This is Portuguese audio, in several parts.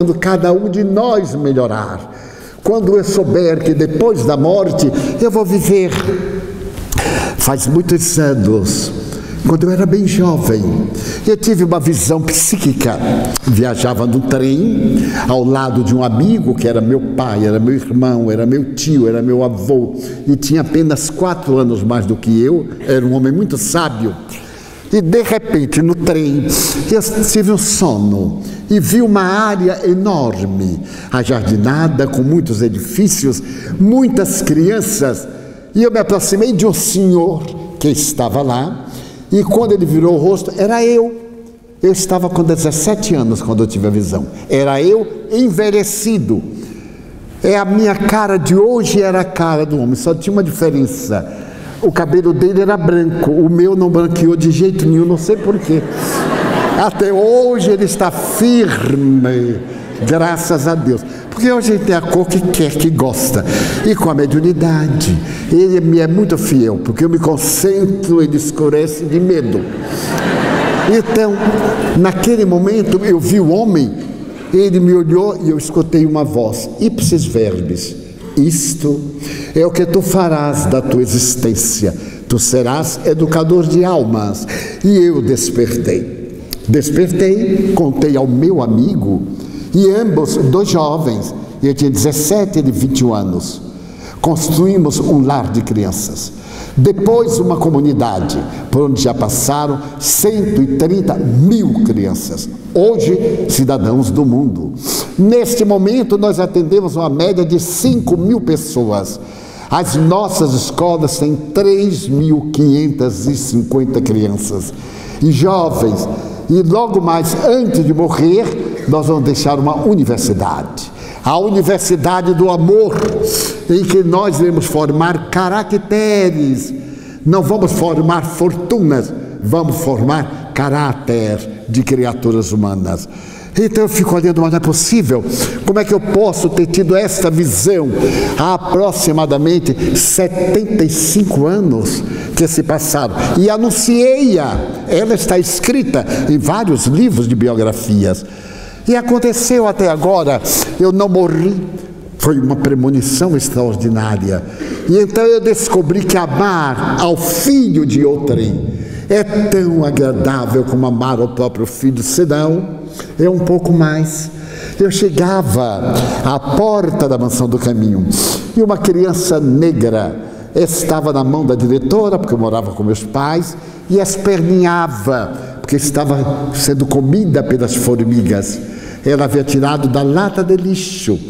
quando cada um de nós melhorar. Quando eu souber que depois da morte eu vou viver. Faz muitos anos, quando eu era bem jovem, eu tive uma visão psíquica. Viajava no trem ao lado de um amigo que era meu pai, era meu irmão, era meu tio, era meu avô e tinha apenas quatro anos mais do que eu. Era um homem muito sábio. E de repente, no trem, eu tive um sono e vi uma área enorme, ajardinada, com muitos edifícios, muitas crianças. E eu me aproximei de um senhor que estava lá, e quando ele virou o rosto, era eu. Eu estava com 17 anos quando eu tive a visão. Era eu envelhecido. É a minha cara de hoje era a cara do homem, só tinha uma diferença. O cabelo dele era branco, o meu não branqueou de jeito nenhum, não sei porquê. Até hoje ele está firme, graças a Deus. Porque hoje ele tem a cor que quer, que gosta. E com a mediunidade, ele me é muito fiel, porque eu me concentro, ele escurece de medo. Então, naquele momento, eu vi o homem, ele me olhou e eu escutei uma voz, ipsis verbis. Isto é o que tu farás da tua existência. Tu serás educador de almas. E eu despertei. Despertei, contei ao meu amigo, e ambos, dois jovens, eu tinha 17 e ele 21 anos, construímos um lar de crianças. Depois, uma comunidade, por onde já passaram 130 mil crianças, hoje cidadãos do mundo. Neste momento, nós atendemos uma média de 5 mil pessoas. As nossas escolas têm 3.550 crianças e jovens e logo mais antes de morrer, nós vamos deixar uma universidade. A universidade do amor, em que nós iremos formar caracteres. Não vamos formar fortunas, vamos formar caráter de criaturas humanas. Então eu fico olhando, mas não é possível. Como é que eu posso ter tido essa visão há aproximadamente 75 anos que se passaram? E anunciei-a. Ela está escrita em vários livros de biografias. E aconteceu até agora, eu não morri. Foi uma premonição extraordinária. E então eu descobri que amar ao filho de outrem é tão agradável como amar ao próprio filho, senão é um pouco mais. Eu chegava à porta da mansão do caminho e uma criança negra estava na mão da diretora, porque eu morava com meus pais, e esperneava, porque estava sendo comida pelas formigas. Ela havia tirado da lata de lixo.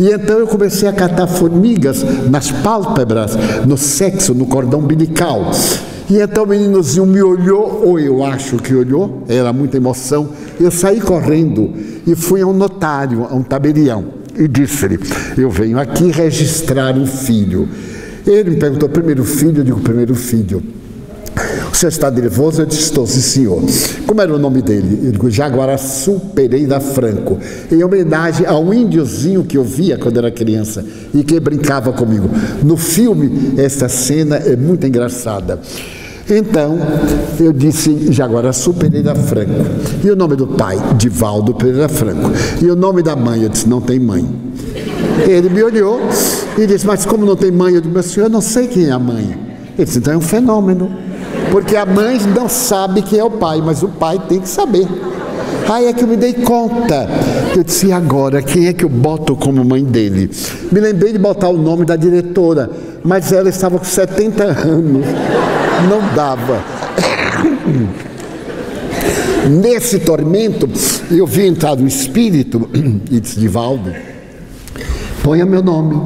E então eu comecei a catar formigas nas pálpebras, no sexo, no cordão umbilical. E então o meninozinho me olhou, ou eu acho que olhou, era muita emoção. Eu saí correndo e fui a um notário, a um tabelião, e disse-lhe: Eu venho aqui registrar um filho. Ele me perguntou: primeiro filho? Eu digo: primeiro filho. Senhor está nervoso? Eu disse, estou, sim, senhor. Como era o nome dele? Eu digo, Jaguaraçu Pereira Franco, em homenagem ao índiozinho que eu via quando era criança e que brincava comigo. No filme, essa cena é muito engraçada. Então, eu disse Jaguaraçu Pereira Franco. E o nome do pai? Divaldo Pereira Franco. E o nome da mãe? Eu disse, não tem mãe. Ele me olhou e disse, mas como não tem mãe? Eu disse, meu senhor, eu não sei quem é a mãe. Ele disse, então é um fenômeno. Porque a mãe não sabe quem é o pai, mas o pai tem que saber. Aí é que eu me dei conta. Eu disse, e agora, quem é que eu boto como mãe dele? Me lembrei de botar o nome da diretora, mas ela estava com 70 anos. Não dava. Nesse tormento, eu vi entrar um espírito e disse, Divaldo, ponha meu nome.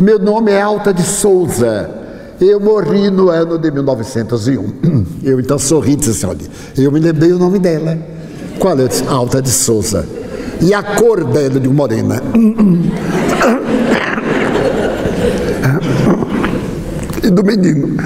Meu nome é Alta de Souza. Eu morri no ano de 1901. Eu então sorri e disse assim: olha, eu me lembrei o nome dela. Qual é? Alta de Souza. E a cor dela de morena. E do menino.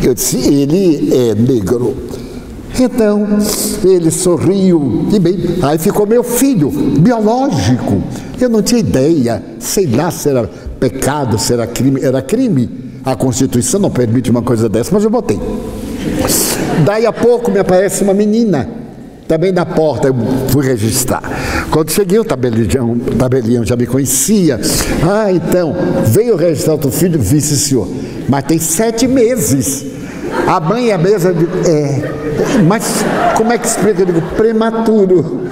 Eu disse: ele é negro. Então, ele sorriu e bem, aí ficou meu filho, biológico. Eu não tinha ideia, sei lá se era pecado, se era crime. Era crime. A Constituição não permite uma coisa dessa, mas eu botei. Daí a pouco me aparece uma menina. Também na porta eu fui registrar. Quando cheguei, o tabelião, o tabelião já me conhecia. Ah, então, veio registrar o teu filho? Vice, senhor. Mas tem sete meses. A mãe e a mesa, eu digo, é. Mas como é que explica? Eu digo, prematuro.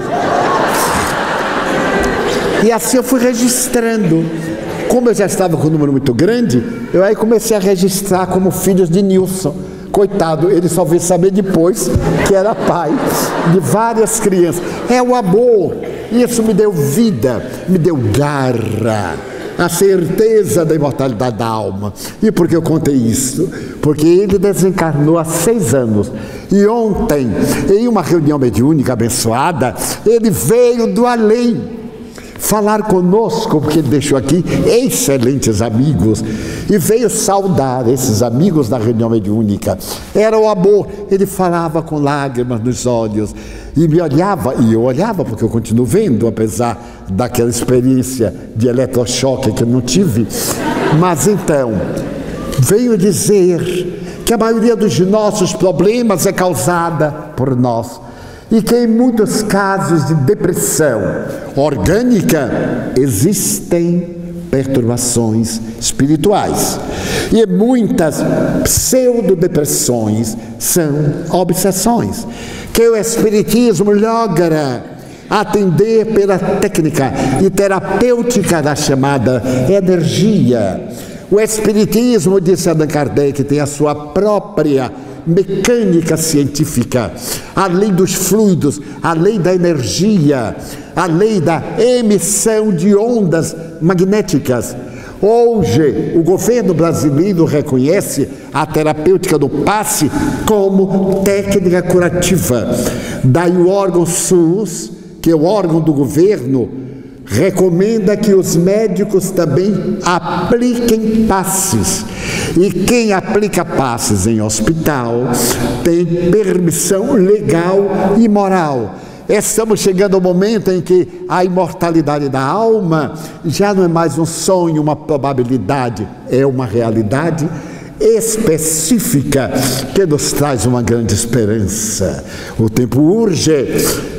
E assim eu fui registrando. Como eu já estava com um número muito grande, eu aí comecei a registrar como filhos de Nilson. Coitado, ele só veio saber depois que era pai de várias crianças. É o amor. Isso me deu vida, me deu garra, a certeza da imortalidade da alma. E por que eu contei isso? Porque ele desencarnou há seis anos. E ontem, em uma reunião mediúnica abençoada, ele veio do além falar conosco, porque ele deixou aqui excelentes amigos e veio saudar esses amigos da reunião mediúnica. Era o amor, ele falava com lágrimas nos olhos e me olhava, e eu olhava porque eu continuo vendo, apesar daquela experiência de eletrochoque que eu não tive. Mas então, veio dizer que a maioria dos nossos problemas é causada por nós e que em muitos casos de depressão orgânica existem perturbações espirituais. E muitas pseudodepressões são obsessões que o espiritismo logra atender pela técnica e terapêutica da chamada energia. O espiritismo, disse Allan Kardec, tem a sua própria mecânica científica, a lei dos fluidos, a lei da energia, a lei da emissão de ondas magnéticas. Hoje, o governo brasileiro reconhece a terapêutica do passe como técnica curativa. Daí o órgão SUS, que é o órgão do governo, recomenda que os médicos também apliquem passes. E quem aplica passes em hospital tem permissão legal e moral. Estamos chegando ao momento em que a imortalidade da alma já não é mais um sonho, uma probabilidade, é uma realidade específica que nos traz uma grande esperança. O tempo urge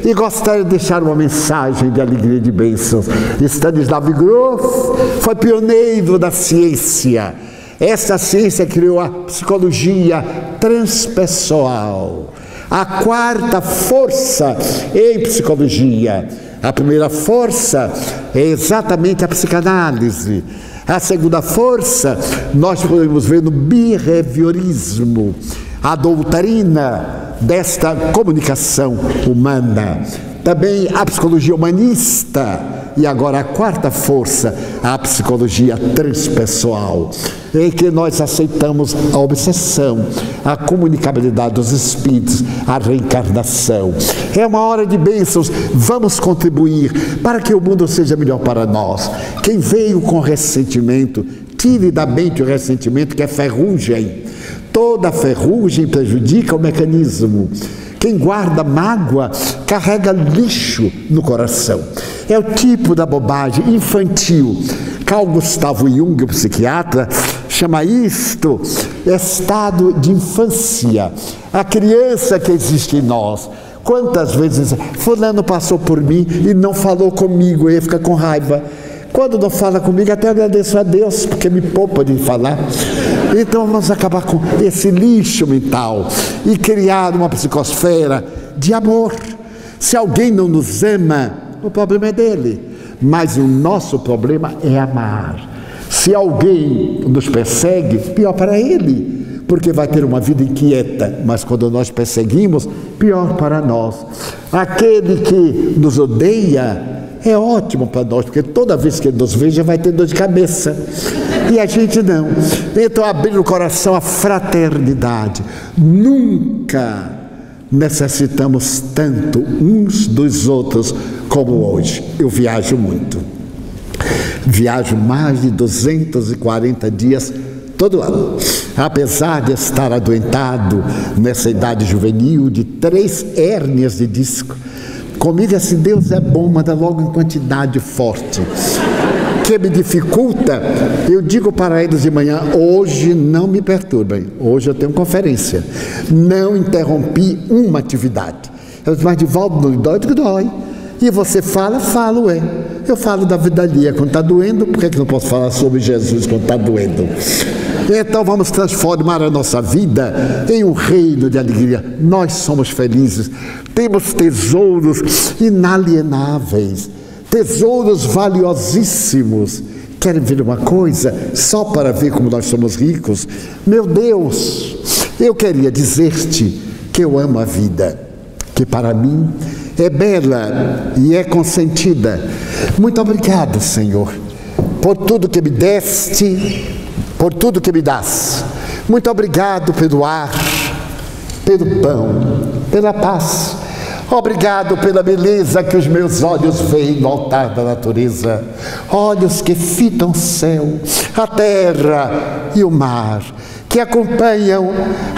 e gostaria de deixar uma mensagem de alegria e de bênçãos. Stanislav Grof foi pioneiro da ciência. Essa ciência criou a psicologia transpessoal, a quarta força em psicologia. A primeira força é exatamente a psicanálise. A segunda força nós podemos ver no behaviorismo, a doutrina desta comunicação humana. Também a psicologia humanista e agora a quarta força, a psicologia transpessoal, em que nós aceitamos a obsessão, a comunicabilidade dos espíritos, a reencarnação. É uma hora de bênçãos, vamos contribuir para que o mundo seja melhor para nós. Quem veio com ressentimento, tire da mente o ressentimento que é ferrugem. Toda ferrugem prejudica o mecanismo. Quem guarda mágoa carrega lixo no coração. É o tipo da bobagem infantil. Carl Gustavo Jung, o psiquiatra, chama isto estado de infância. A criança que existe em nós. Quantas vezes fulano passou por mim e não falou comigo, ele fica com raiva. Quando não fala comigo, até agradeço a Deus, porque me poupa de falar. Então vamos acabar com esse lixo mental e criar uma psicosfera de amor. Se alguém não nos ama, o problema é dele. Mas o nosso problema é amar. Se alguém nos persegue, pior para ele, porque vai ter uma vida inquieta, mas quando nós perseguimos, pior para nós. Aquele que nos odeia, é ótimo para nós, porque toda vez que ele nos veja vai ter dor de cabeça. E a gente não. Então, abrir o coração à fraternidade. Nunca necessitamos tanto uns dos outros como hoje. Eu viajo muito. Viajo mais de 240 dias todo ano. Apesar de estar adoentado nessa idade juvenil de três hérnias de disco, Comigo assim, Deus é bom, manda logo em quantidade forte. Que me dificulta, eu digo para eles de manhã: hoje não me perturbem, hoje eu tenho conferência. Não interrompi uma atividade. Ela disse, mas Divaldo, não dói? Eu digo, dói. E você fala? Falo, é. Eu falo da vida alheia quando está doendo, por que, que não posso falar sobre Jesus quando está doendo? Então vamos transformar a nossa vida em um reino de alegria. Nós somos felizes, temos tesouros inalienáveis, tesouros valiosíssimos. Querem ver uma coisa? Só para ver como nós somos ricos? Meu Deus, eu queria dizer-te que eu amo a vida, que para mim é bela e é consentida. Muito obrigado, Senhor, por tudo que me deste por tudo que me dás. Muito obrigado pelo ar, pelo pão, pela paz. Obrigado pela beleza que os meus olhos veem no altar da natureza. Olhos que fitam o céu, a terra e o mar, que acompanham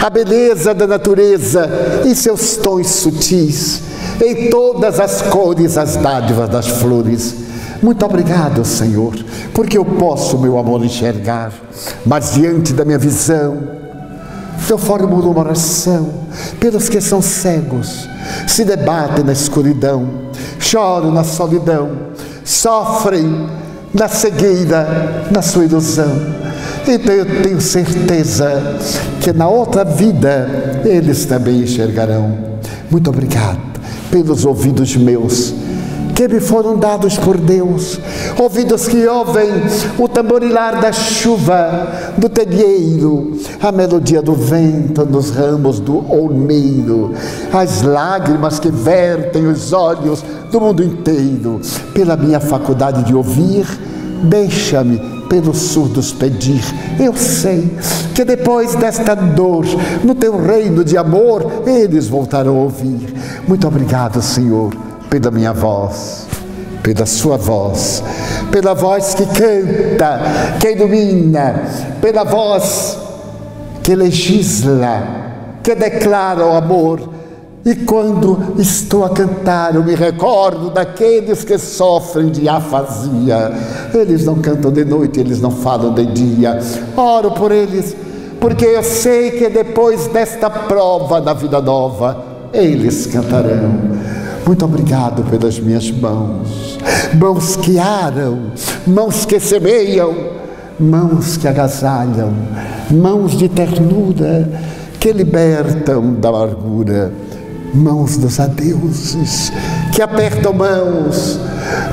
a beleza da natureza e seus tons sutis, em todas as cores, as dádivas das flores muito obrigado, Senhor, porque eu posso, meu amor, enxergar, mas diante da minha visão, eu formo uma oração pelos que são cegos, se debatem na escuridão, choram na solidão, sofrem na cegueira, na sua ilusão. Então eu tenho certeza que na outra vida eles também enxergarão. Muito obrigado pelos ouvidos meus que me foram dados por Deus, ouvidos que ouvem o tamborilar da chuva, do telheiro, a melodia do vento nos ramos do olmeiro, as lágrimas que vertem os olhos do mundo inteiro, pela minha faculdade de ouvir, deixa-me pelos surdos pedir. Eu sei que depois desta dor, no teu reino de amor, eles voltarão a ouvir. Muito obrigado, Senhor pela minha voz, pela sua voz, pela voz que canta, que ilumina, pela voz que legisla, que declara o amor. E quando estou a cantar, eu me recordo daqueles que sofrem de afasia. Eles não cantam de noite, eles não falam de dia. Oro por eles, porque eu sei que depois desta prova da vida nova, eles cantarão. Muito obrigado pelas minhas mãos, mãos que aram, mãos que semeiam, mãos que agasalham, mãos de ternura que libertam da amargura mãos dos adeuses, que apertam mãos,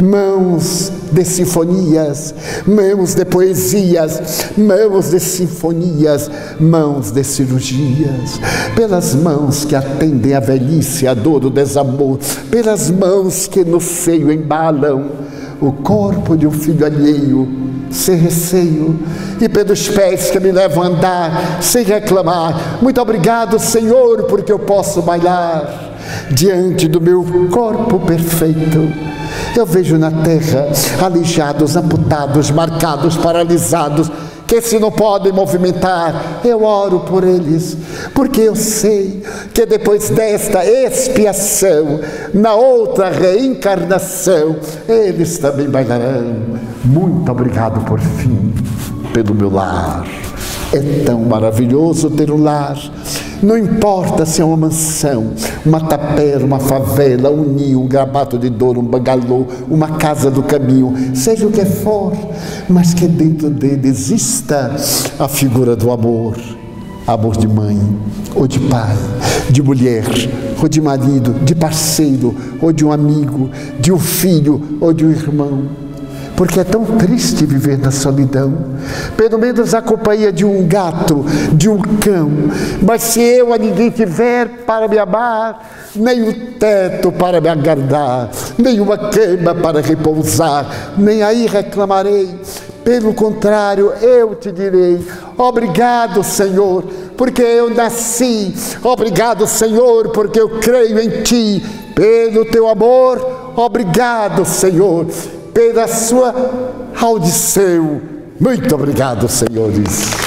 mãos de sinfonias, mãos de poesias, mãos de sinfonias, mãos de cirurgias, pelas mãos que atendem a velhice, a dor, o desamor, pelas mãos que no seio embalam o corpo de um filho alheio, sem receio, e pelos pés que me levam a andar, sem reclamar. Muito obrigado, Senhor, porque eu posso bailar diante do meu corpo perfeito. Eu vejo na terra aleijados, amputados, marcados, paralisados, que se não podem movimentar, eu oro por eles, porque eu sei que depois desta expiação, na outra reencarnação, eles também bailarão. Muito obrigado por fim pelo meu lar. É tão maravilhoso ter um lar não importa se é uma mansão, uma tapera, uma favela, um ninho, um grabato de dor, um bangalô, uma casa do caminho, seja o que for, mas que dentro dele exista a figura do amor. Amor de mãe, ou de pai, de mulher, ou de marido, de parceiro, ou de um amigo, de um filho, ou de um irmão porque é tão triste viver na solidão. Pelo menos a companhia de um gato, de um cão. Mas se eu a ninguém tiver para me amar, nem o teto para me agradar, nem uma cama para repousar, nem aí reclamarei. Pelo contrário, eu te direi: obrigado, Senhor, porque eu nasci. Obrigado, Senhor, porque eu creio em ti. Pelo teu amor, obrigado, Senhor pela sua audição. Muito obrigado, senhores.